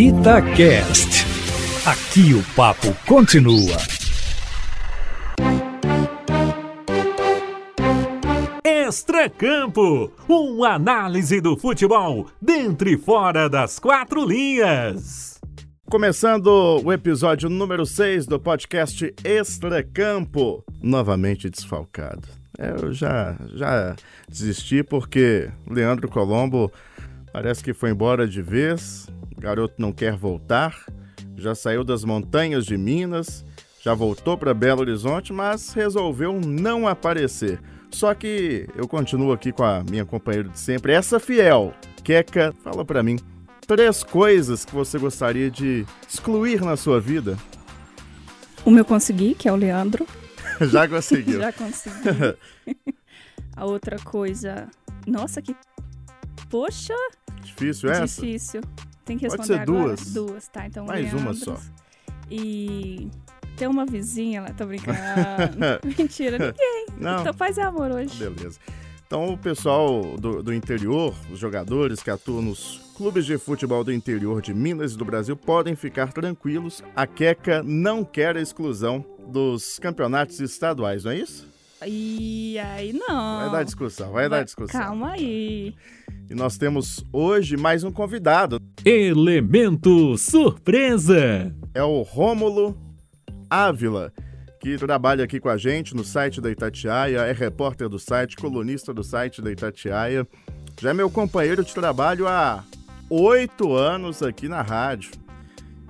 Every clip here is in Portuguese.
Itacast. Aqui o papo continua. Extracampo, uma análise do futebol dentro e fora das quatro linhas. Começando o episódio número 6 do podcast Extracampo, novamente desfalcado. É, eu já, já desisti porque Leandro Colombo parece que foi embora de vez, garoto não quer voltar, já saiu das montanhas de Minas, já voltou para Belo Horizonte, mas resolveu não aparecer. Só que eu continuo aqui com a minha companheira de sempre, essa fiel. Queca, fala para mim três coisas que você gostaria de excluir na sua vida. O meu consegui, que é o Leandro. Já conseguiu. Já consegui. a outra coisa. Nossa, que. Poxa! Difícil essa? Difícil. Tem que Pode responder ser agora? duas. Duas, tá? Então, Mais uma Leandros. só. E tem uma vizinha lá, tô brincando. Mentira, ninguém. Não. Então paz e amor hoje. Beleza. Então, o pessoal do, do interior, os jogadores que atuam nos clubes de futebol do interior de Minas e do Brasil podem ficar tranquilos. A Queca não quer a exclusão dos campeonatos estaduais, não é isso? E aí, não. Vai dar discussão, vai dar discussão. Calma aí. E nós temos hoje mais um convidado. Elemento surpresa. É o Rômulo Ávila, que trabalha aqui com a gente no site da Itatiaia, é repórter do site, colunista do site da Itatiaia. Já é meu companheiro de trabalho há oito anos aqui na rádio.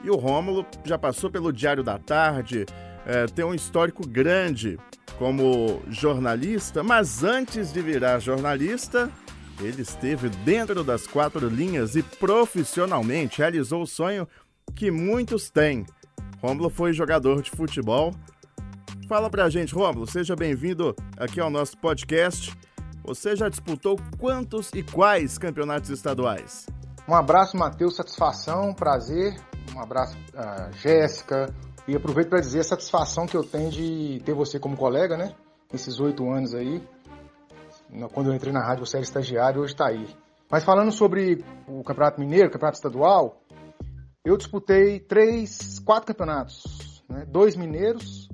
E o Rômulo já passou pelo Diário da Tarde, é, tem um histórico grande como jornalista, mas antes de virar jornalista, ele esteve dentro das quatro linhas e profissionalmente realizou o sonho que muitos têm. Rômulo foi jogador de futebol. Fala pra gente, Rômulo, seja bem-vindo aqui ao nosso podcast. Você já disputou quantos e quais campeonatos estaduais? Um abraço, Matheus, satisfação, prazer. Um abraço, a Jéssica. E aproveito para dizer a satisfação que eu tenho de ter você como colega, né? Nesses oito anos aí. Quando eu entrei na rádio, você era estagiário, hoje está aí. Mas falando sobre o Campeonato Mineiro, o Campeonato Estadual, eu disputei três, quatro campeonatos. Né? Dois mineiros,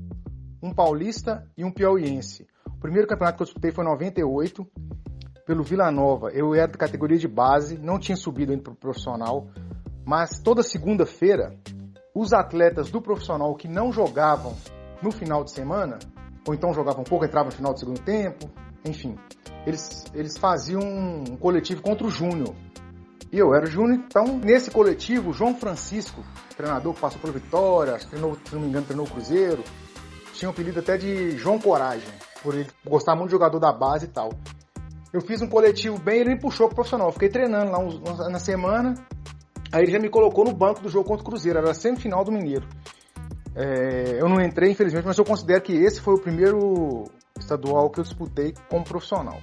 um paulista e um piauiense. O primeiro campeonato que eu disputei foi em 98, pelo Vila Nova. Eu era da categoria de base, não tinha subido ainda para o profissional, mas toda segunda-feira, os atletas do profissional que não jogavam no final de semana, ou então jogavam pouco, entravam no final do segundo tempo, enfim, eles, eles faziam um coletivo contra o Júnior. E eu era o Júnior, então nesse coletivo, o João Francisco, treinador que passou pela Vitória, treinou, se não me engano, treinou o Cruzeiro, tinha o apelido até de João Coragem, por ele gostar muito de jogador da base e tal. Eu fiz um coletivo bem, ele me puxou pro profissional. Eu fiquei treinando lá uns- uns- na semana. Aí ele já me colocou no banco do jogo contra o Cruzeiro, era a semifinal do Mineiro. É, eu não entrei, infelizmente, mas eu considero que esse foi o primeiro estadual que eu disputei como profissional.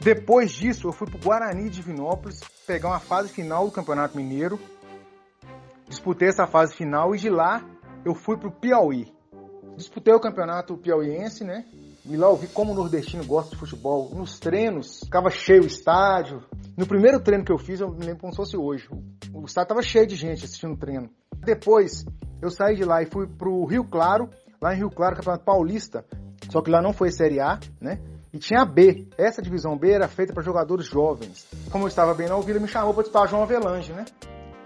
Depois disso, eu fui pro Guarani de Divinópolis pegar uma fase final do Campeonato Mineiro. Disputei essa fase final e de lá eu fui pro Piauí. Disputei o campeonato piauiense, né? Lá eu vi como o nordestino gosta de futebol. Nos treinos, ficava cheio o estádio. No primeiro treino que eu fiz, eu me lembro como se fosse hoje. O o estádio tava cheio de gente assistindo o treino. Depois, eu saí de lá e fui pro Rio Claro. Lá em Rio Claro, Campeonato Paulista. Só que lá não foi Série A, né? E tinha a B. Essa divisão B era feita para jogadores jovens. Como eu estava bem na o Vila me chamou para disputar João Avelange, né?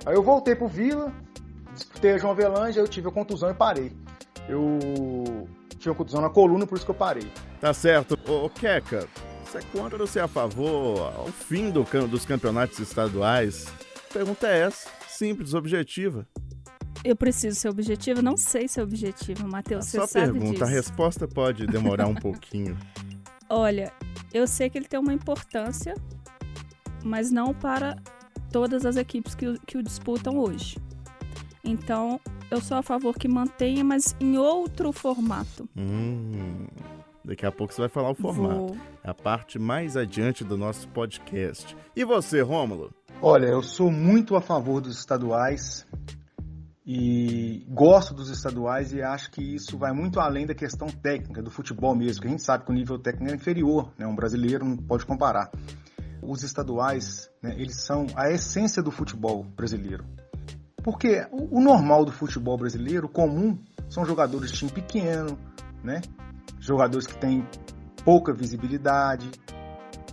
Aí eu voltei pro Vila, disputei a João Avelange, aí eu tive a contusão e parei. Eu tive uma contusão na coluna, por isso que eu parei. Tá certo. Ô, Queca, você é contra ou você é a favor ao fim do dos campeonatos estaduais? A pergunta é essa, simples, objetiva. Eu preciso ser objetivo? Não sei ser objetivo, A Matheus. Você sabe pergunta, disso. a resposta pode demorar um pouquinho. Olha, eu sei que ele tem uma importância, mas não para todas as equipes que, que o disputam hoje. Então, eu sou a favor que mantenha, mas em outro formato. Hum, daqui a pouco você vai falar o formato. Vou. É a parte mais adiante do nosso podcast. E você, Rômulo? Olha, eu sou muito a favor dos estaduais e gosto dos estaduais e acho que isso vai muito além da questão técnica do futebol mesmo, que a gente sabe que o nível técnico é inferior, né? Um brasileiro não pode comparar. Os estaduais, né, eles são a essência do futebol brasileiro. Porque o, normal do futebol brasileiro, comum, são jogadores de time pequeno, né? Jogadores que têm pouca visibilidade,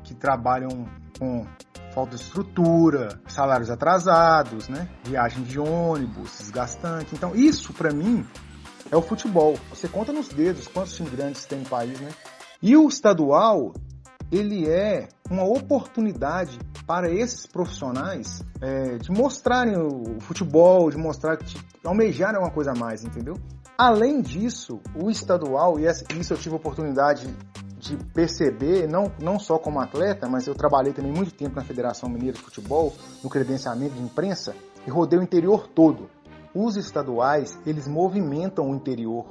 que trabalham com falta de estrutura, salários atrasados, né? Viagem de ônibus, desgastante. Então, isso para mim é o futebol. Você conta nos dedos quantos times grandes tem no país, né? E o estadual, ele é uma oportunidade para esses profissionais é, de mostrarem o futebol, de mostrar que almejarem uma coisa a mais, entendeu? Além disso, o estadual, e isso eu tive a oportunidade de perceber, não, não só como atleta, mas eu trabalhei também muito tempo na Federação Mineira de Futebol, no credenciamento de imprensa, e rodei o interior todo. Os estaduais, eles movimentam o interior.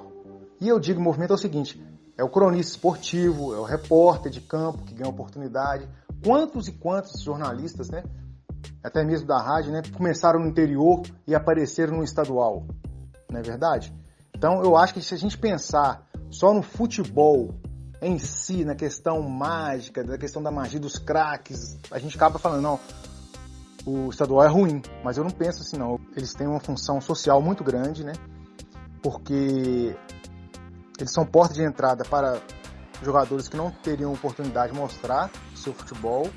E eu digo movimento é o seguinte, é o cronista esportivo, é o repórter de campo que ganha oportunidade. Quantos e quantos jornalistas, né, até mesmo da rádio, né, começaram no interior e apareceram no estadual, não é verdade? Então eu acho que se a gente pensar só no futebol em si, na questão mágica, na questão da magia dos craques, a gente acaba falando, não, o estadual é ruim, mas eu não penso assim, não. Eles têm uma função social muito grande, né? Porque eles são porta de entrada para jogadores que não teriam oportunidade de mostrar o seu futebol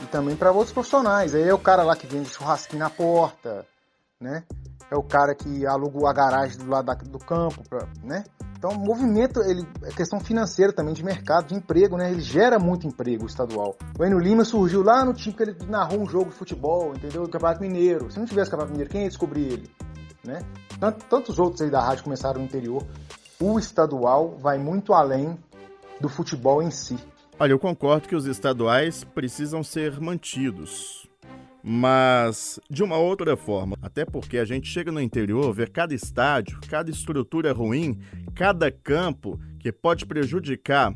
e também para outros profissionais. Aí é o cara lá que vende churrasquinho na porta, né? É o cara que aluga a garagem do lado do campo, pra, né? Então, o movimento, ele é questão financeira também, de mercado, de emprego, né? Ele gera muito emprego estadual. O Enio Lima surgiu lá no time que ele narrou um jogo de futebol, entendeu? Do Campeonato Mineiro. Se não tivesse Campeonato Mineiro, quem ia descobrir ele? Né? Tantos outros aí da rádio começaram no interior. O estadual vai muito além do futebol em si. Olha, eu concordo que os estaduais precisam ser mantidos mas de uma outra forma. Até porque a gente chega no interior, vê cada estádio, cada estrutura ruim, cada campo que pode prejudicar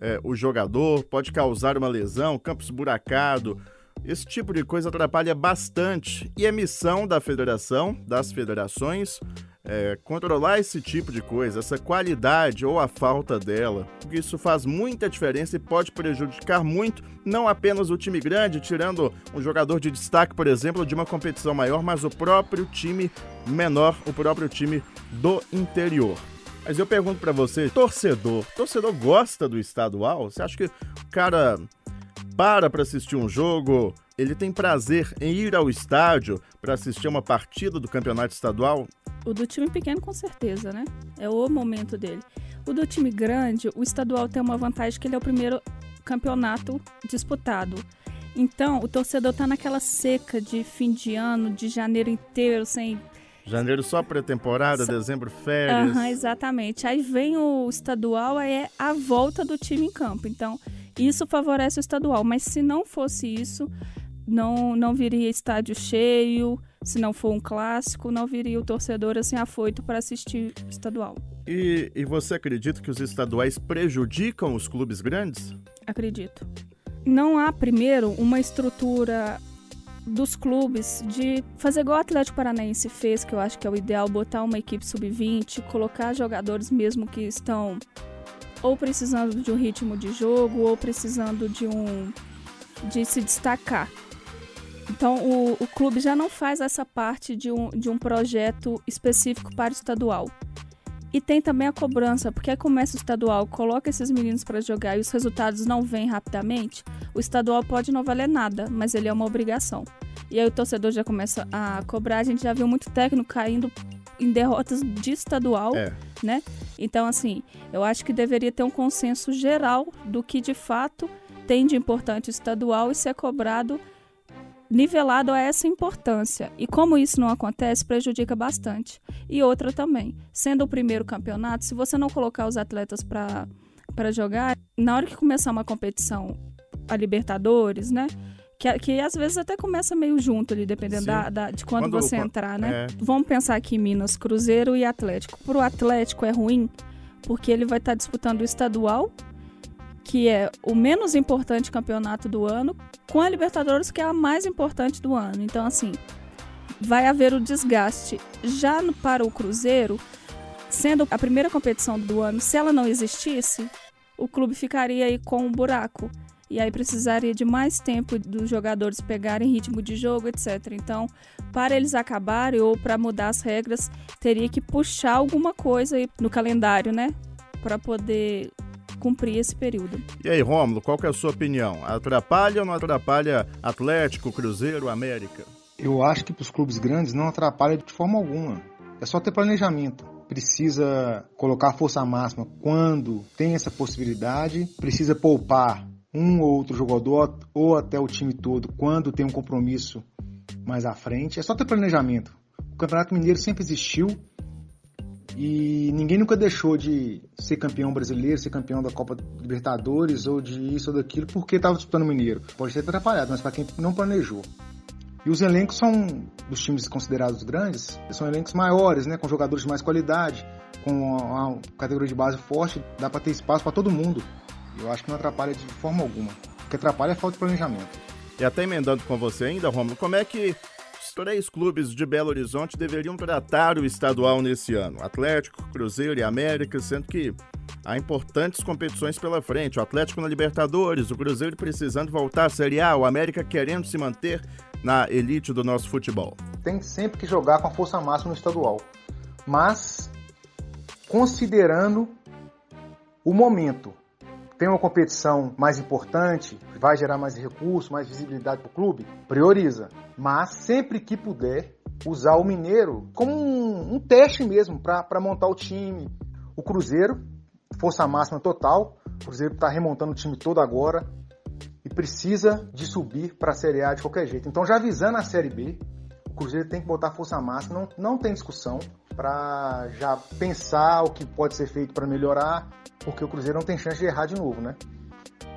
é, o jogador, pode causar uma lesão, campo esburacado. Esse tipo de coisa atrapalha bastante. E é missão da federação, das federações, é, controlar esse tipo de coisa, essa qualidade ou a falta dela. Isso faz muita diferença e pode prejudicar muito, não apenas o time grande, tirando um jogador de destaque, por exemplo, de uma competição maior, mas o próprio time menor, o próprio time do interior. Mas eu pergunto para você, torcedor, torcedor gosta do estadual? Você acha que o cara para para assistir um jogo, ele tem prazer em ir ao estádio para assistir uma partida do campeonato estadual? O do time pequeno, com certeza, né? É o momento dele. O do time grande, o estadual tem uma vantagem que ele é o primeiro campeonato disputado. Então, o torcedor tá naquela seca de fim de ano, de janeiro inteiro, sem. Janeiro só pré-temporada, só... dezembro férias. Uhum, exatamente. Aí vem o estadual, aí é a volta do time em campo. Então, isso favorece o estadual. Mas se não fosse isso, não, não viria estádio cheio, se não for um clássico, não viria o torcedor assim afoito para assistir estadual. E, e você acredita que os estaduais prejudicam os clubes grandes? Acredito. Não há, primeiro, uma estrutura dos clubes de fazer igual o Atlético Paranaense fez, que eu acho que é o ideal, botar uma equipe sub-20, colocar jogadores mesmo que estão ou precisando de um ritmo de jogo ou precisando de um de se destacar. Então, o, o clube já não faz essa parte de um, de um projeto específico para o estadual. E tem também a cobrança, porque aí começa o estadual, coloca esses meninos para jogar e os resultados não vêm rapidamente, o estadual pode não valer nada, mas ele é uma obrigação. E aí o torcedor já começa a cobrar, a gente já viu muito técnico caindo em derrotas de estadual, é. né? Então, assim, eu acho que deveria ter um consenso geral do que de fato tem de importante o estadual e ser cobrado nivelado a essa importância. E como isso não acontece, prejudica bastante. E outra também, sendo o primeiro campeonato, se você não colocar os atletas para jogar, na hora que começar uma competição, a Libertadores, né? Que, que às vezes até começa meio junto ali, dependendo da, da, de quando, quando você entrar, né? É. Vamos pensar aqui em Minas, Cruzeiro e Atlético. Para o Atlético é ruim, porque ele vai estar tá disputando o estadual que é o menos importante campeonato do ano, com a Libertadores, que é a mais importante do ano. Então, assim, vai haver o desgaste. Já no, para o Cruzeiro, sendo a primeira competição do ano, se ela não existisse, o clube ficaria aí com um buraco. e aí precisaria de mais tempo dos jogadores pegarem ritmo de jogo, etc. Então, para eles acabarem ou para mudar as regras, teria que puxar alguma coisa no calendário, né? Para poder cumprir esse período. E aí, Rômulo, qual que é a sua opinião? Atrapalha ou não atrapalha Atlético, Cruzeiro, América? Eu acho que para os clubes grandes não atrapalha de forma alguma. É só ter planejamento precisa colocar a força máxima quando tem essa possibilidade, precisa poupar um ou outro jogador ou até o time todo quando tem um compromisso mais à frente. É só ter planejamento. O Campeonato Mineiro sempre existiu e ninguém nunca deixou de ser campeão brasileiro, ser campeão da Copa Libertadores ou de isso ou daquilo porque estava disputando o Mineiro. Pode ter atrapalhado, mas para quem não planejou. E os elencos são, dos times considerados grandes, são elencos maiores, né, com jogadores de mais qualidade, com uma categoria de base forte, dá para ter espaço para todo mundo. Eu acho que não atrapalha de forma alguma. O que atrapalha é a falta de planejamento. E até emendando com você ainda, Romulo, como é que três clubes de Belo Horizonte deveriam tratar o estadual nesse ano? Atlético, Cruzeiro e América, sendo que há importantes competições pela frente. O Atlético na Libertadores, o Cruzeiro precisando voltar à Série A, o América querendo se manter na elite do nosso futebol. Tem sempre que jogar com a força máxima no estadual. Mas, considerando o momento, tem uma competição mais importante, vai gerar mais recursos, mais visibilidade para o clube, prioriza. Mas sempre que puder, usar o Mineiro como um, um teste mesmo para montar o time. O Cruzeiro, força máxima total, o Cruzeiro está remontando o time todo agora e precisa de subir para a Série A de qualquer jeito. Então, já avisando a Série B, Cruzeiro tem que botar força máxima, não, não tem discussão para já pensar o que pode ser feito para melhorar porque o Cruzeiro não tem chance de errar de novo, né?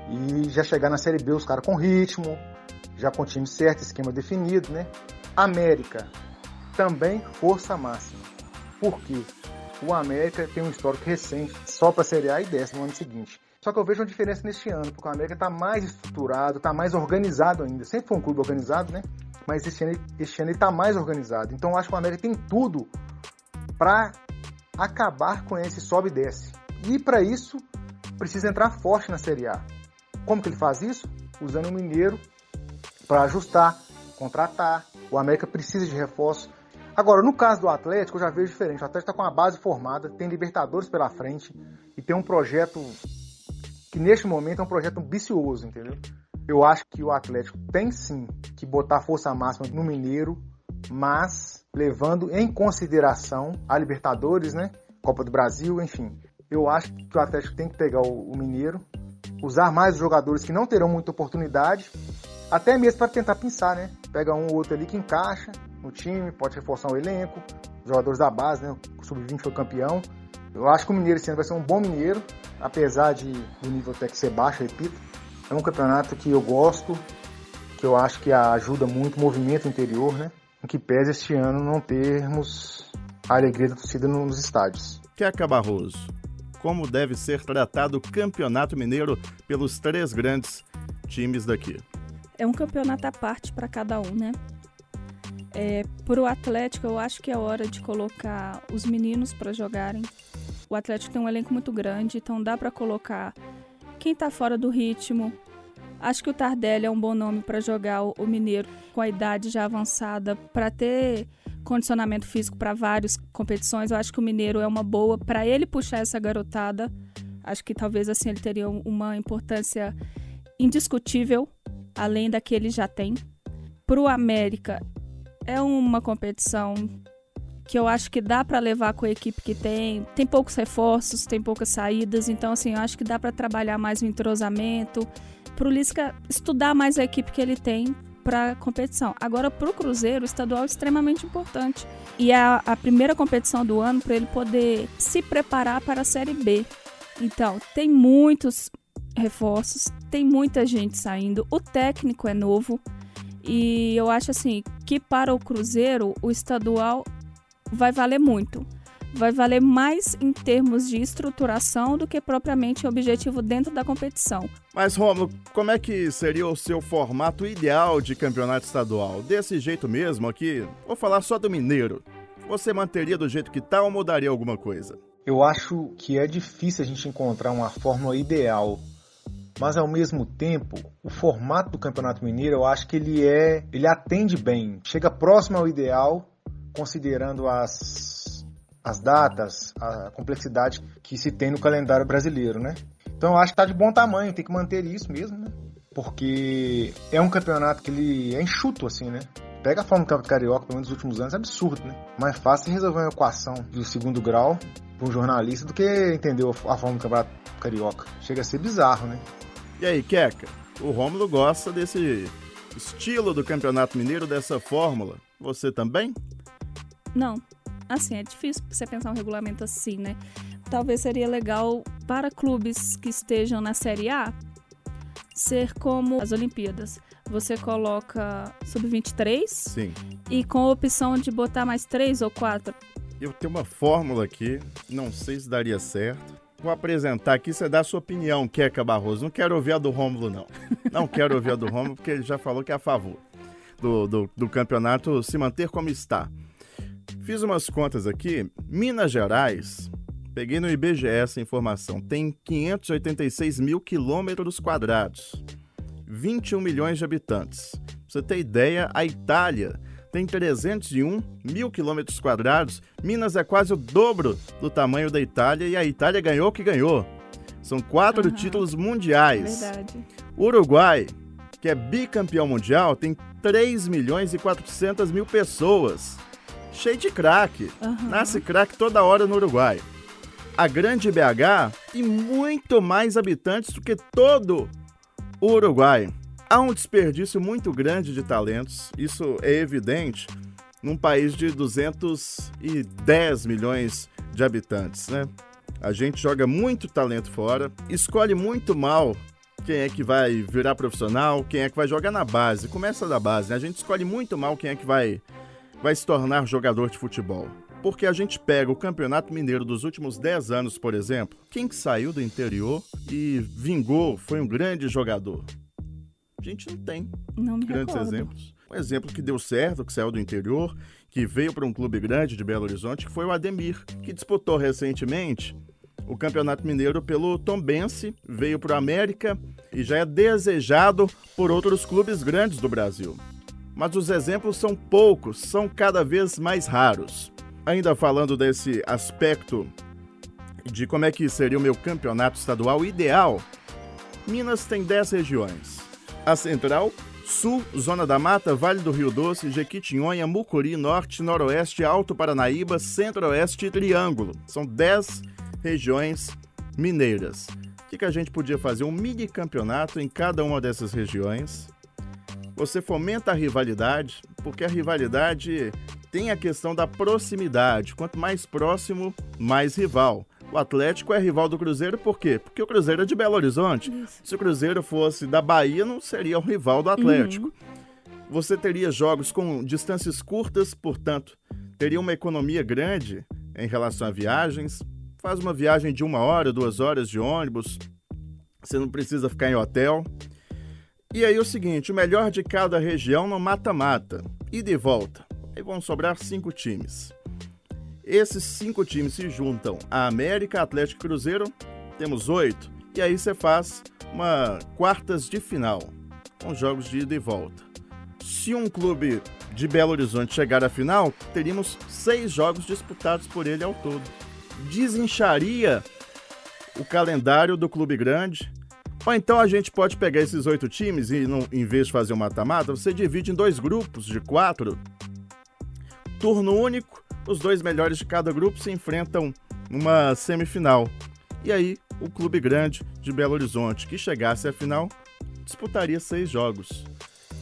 E já chegar na Série B os caras com ritmo, já com time certo, esquema definido, né? América, também força máxima. Por quê? O América tem um histórico recente só para a Série A e desce no ano seguinte. Só que eu vejo uma diferença neste ano, porque o América está mais estruturado, está mais organizado ainda. Sempre foi um clube organizado, né? Mas este ano, este ano ele está mais organizado. Então eu acho que o América tem tudo para acabar com esse sobe e desce. E para isso, precisa entrar forte na Série A. Como que ele faz isso? Usando o Mineiro para ajustar, contratar. O América precisa de reforço. Agora, no caso do Atlético, eu já vejo diferente. O Atlético está com uma base formada, tem Libertadores pela frente e tem um projeto que neste momento é um projeto ambicioso, entendeu? Eu acho que o Atlético tem sim que botar força máxima no Mineiro, mas levando em consideração a Libertadores, né? Copa do Brasil, enfim eu acho que o Atlético tem que pegar o, Mineiro, usar mais jogadores que não terão muita oportunidade, até mesmo para tentar pensar, né? Pega um ou outro ali que encaixa no time, pode reforçar o elenco, jogadores da base, né? O Sub-20 foi campeão. Eu acho que o Mineiro esse ano vai ser um bom Mineiro, apesar de o nível até que ser baixo, repito. É um campeonato que eu gosto, que eu acho que ajuda muito o movimento interior, né? O que pesa este ano não termos a alegria da torcida nos estádios. Queca Barroso, como deve ser tratado o Campeonato Mineiro pelos três grandes times daqui. É um campeonato à parte para cada um, né? É, para o Atlético, eu acho que é hora de colocar os meninos para jogarem. O Atlético tem um elenco muito grande, então dá para colocar quem está fora do ritmo. Acho que o Tardelli é um bom nome para jogar o, o Mineiro com a idade já avançada, para ter condicionamento físico para várias competições. Eu acho que o Mineiro é uma boa para ele puxar essa garotada. Acho que talvez assim ele teria uma importância indiscutível, além da que ele já tem. Para o América, é uma competição que eu acho que dá para levar com a equipe que tem. Tem poucos reforços, tem poucas saídas, então assim, eu acho que dá para trabalhar mais o entrosamento. Para o Lisca estudar mais a equipe que ele tem para a competição. Agora, para o Cruzeiro, o estadual é extremamente importante. E é a, a primeira competição do ano para ele poder se preparar para a Série B. Então, tem muitos reforços, tem muita gente saindo, o técnico é novo. E eu acho assim que para o Cruzeiro, o estadual vai valer muito vai valer mais em termos de estruturação do que propriamente objetivo dentro da competição. Mas, Romulo, como é que seria o seu formato ideal de campeonato estadual? Desse jeito mesmo aqui? Vou falar só do Mineiro. Você manteria do jeito que está ou mudaria alguma coisa? Eu acho que é difícil a gente encontrar uma fórmula ideal mas ao mesmo tempo, o formato do Campeonato Mineiro, eu acho que ele é, ele atende bem, chega próximo ao ideal, considerando as, as datas, a complexidade que se tem no calendário brasileiro, né? Então eu acho que tá de bom tamanho, tem que manter isso mesmo, né? Porque é um campeonato que ele é enxuto, assim, né? Pega a forma do Carioca, pelo menos nos últimos anos, é absurdo, né? Mais fácil resolver uma equação do segundo grau para um jornalista do que entender a forma do Campeonato Carioca. Chega a ser bizarro, né? E aí, Queca? O Rômulo gosta desse estilo do Campeonato Mineiro, dessa fórmula. Você também? Não. Assim, é difícil você pensar um regulamento assim, né? Talvez seria legal para clubes que estejam na Série A ser como as Olimpíadas. Você coloca sub-23 Sim. e com a opção de botar mais três ou quatro. Eu tenho uma fórmula aqui, não sei se daria certo. Vou apresentar aqui, você dá a sua opinião, Queca Barroso. Não quero ouvir a do Rômulo, não. Não quero ouvir a do Rômulo, porque ele já falou que é a favor do, do, do campeonato se manter como está. Fiz umas contas aqui. Minas Gerais, peguei no IBGE essa informação, tem 586 mil quilômetros quadrados, 21 milhões de habitantes. Pra você ter ideia, a Itália tem 301 mil quilômetros quadrados. Minas é quase o dobro do tamanho da Itália e a Itália ganhou o que ganhou. São quatro uhum. títulos mundiais. Verdade. Uruguai, que é bicampeão mundial, tem 3 milhões e 400 mil pessoas. Cheio de craque. Uhum. Nasce craque toda hora no Uruguai. A grande BH tem muito mais habitantes do que todo o Uruguai. Há um desperdício muito grande de talentos, isso é evidente num país de 210 milhões de habitantes, né? A gente joga muito talento fora, escolhe muito mal quem é que vai virar profissional, quem é que vai jogar na base. Começa da base, né? A gente escolhe muito mal quem é que vai, vai se tornar jogador de futebol. Porque a gente pega o Campeonato Mineiro dos últimos 10 anos, por exemplo, quem que saiu do interior e vingou, foi um grande jogador a gente não tem não grandes recordo. exemplos. Um exemplo que deu certo, que saiu do interior, que veio para um clube grande de Belo Horizonte, que foi o Ademir, que disputou recentemente o Campeonato Mineiro pelo Tombense, veio para o América e já é desejado por outros clubes grandes do Brasil. Mas os exemplos são poucos, são cada vez mais raros. Ainda falando desse aspecto de como é que seria o meu campeonato estadual ideal, Minas tem 10 regiões. A Central, Sul, Zona da Mata, Vale do Rio Doce, Jequitinhonha, Mucuri, Norte, Noroeste, Alto Paranaíba, Centro-Oeste e Triângulo. São 10 regiões mineiras. O que, que a gente podia fazer? Um mini campeonato em cada uma dessas regiões. Você fomenta a rivalidade, porque a rivalidade tem a questão da proximidade. Quanto mais próximo, mais rival. O Atlético é rival do Cruzeiro por quê? Porque o Cruzeiro é de Belo Horizonte. Isso. Se o Cruzeiro fosse da Bahia, não seria o rival do Atlético. Uhum. Você teria jogos com distâncias curtas, portanto, teria uma economia grande em relação a viagens. Faz uma viagem de uma hora, duas horas de ônibus. Você não precisa ficar em hotel. E aí o seguinte, o melhor de cada região no mata-mata. E de volta. Aí vão sobrar cinco times. Esses cinco times se juntam a América, Atlético e Cruzeiro, temos oito, e aí você faz uma quartas de final, com jogos de ida e volta. Se um clube de Belo Horizonte chegar à final, teríamos seis jogos disputados por ele ao todo. Desincharia o calendário do clube grande. Ou então a gente pode pegar esses oito times e, não, em vez de fazer um mata-mata, você divide em dois grupos de quatro. Turno único os dois melhores de cada grupo se enfrentam numa semifinal. E aí, o clube grande de Belo Horizonte, que chegasse à final, disputaria seis jogos.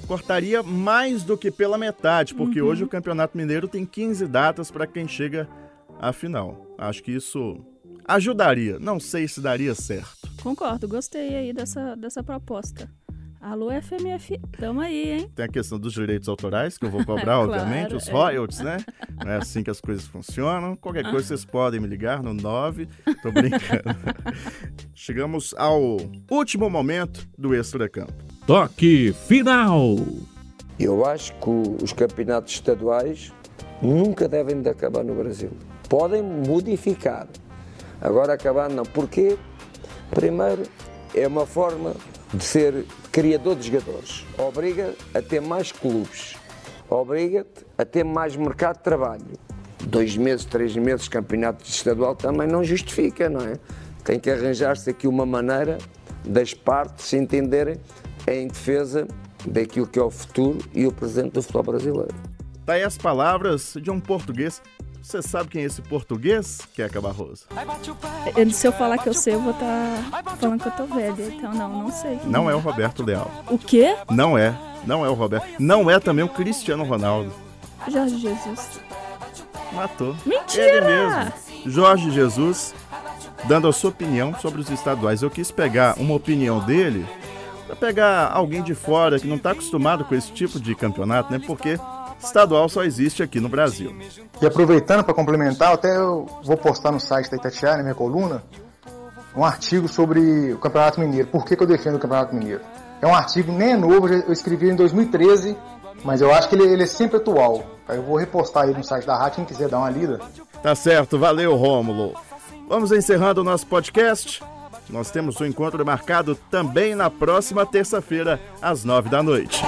Cortaria mais do que pela metade, porque uhum. hoje o Campeonato Mineiro tem 15 datas para quem chega à final. Acho que isso ajudaria. Não sei se daria certo. Concordo, gostei aí dessa, dessa proposta. Alô, FMF, tamo aí, hein? Tem a questão dos direitos autorais, que eu vou cobrar, claro, obviamente, os é. royalties, né? Não é assim que as coisas funcionam. Qualquer coisa vocês podem me ligar no 9. Tô brincando. Chegamos ao último momento do Extra Campo. Toque final! Eu acho que os campeonatos estaduais nunca devem de acabar no Brasil. Podem modificar. Agora acabar não. Porquê? Primeiro, é uma forma de ser criador de jogadores. Obriga a ter mais clubes, obriga-te a ter mais mercado de trabalho. Dois meses, três meses, campeonato estadual também não justifica, não é? Tem que arranjar-se aqui uma maneira das partes se entenderem em defesa daquilo que é o futuro e o presente do futebol brasileiro. Daí tá as palavras de um português. Você sabe quem é esse português, Queca Barroso? Eu, se eu falar que eu sei, eu vou estar tá falando que eu tô velha. Então, não, não sei. Não é o Roberto Leal. O quê? Não é. Não é o Roberto. Não é também o Cristiano Ronaldo. Jorge Jesus. Matou. Mentira! Ele mesmo. Jorge Jesus, dando a sua opinião sobre os estaduais. Eu quis pegar uma opinião dele para pegar alguém de fora que não está acostumado com esse tipo de campeonato, né? Porque estadual só existe aqui no Brasil. E aproveitando para complementar, até eu vou postar no site da Itatiaia, na minha coluna, um artigo sobre o Campeonato Mineiro. Por que, que eu defendo o Campeonato Mineiro? É um artigo nem é novo, eu escrevi em 2013, mas eu acho que ele, ele é sempre atual. Aí eu vou repostar aí no site da rádio, quem quiser dar uma lida. Tá certo, valeu Rômulo. Vamos encerrando o nosso podcast. Nós temos um encontro marcado também na próxima terça-feira, às nove da noite.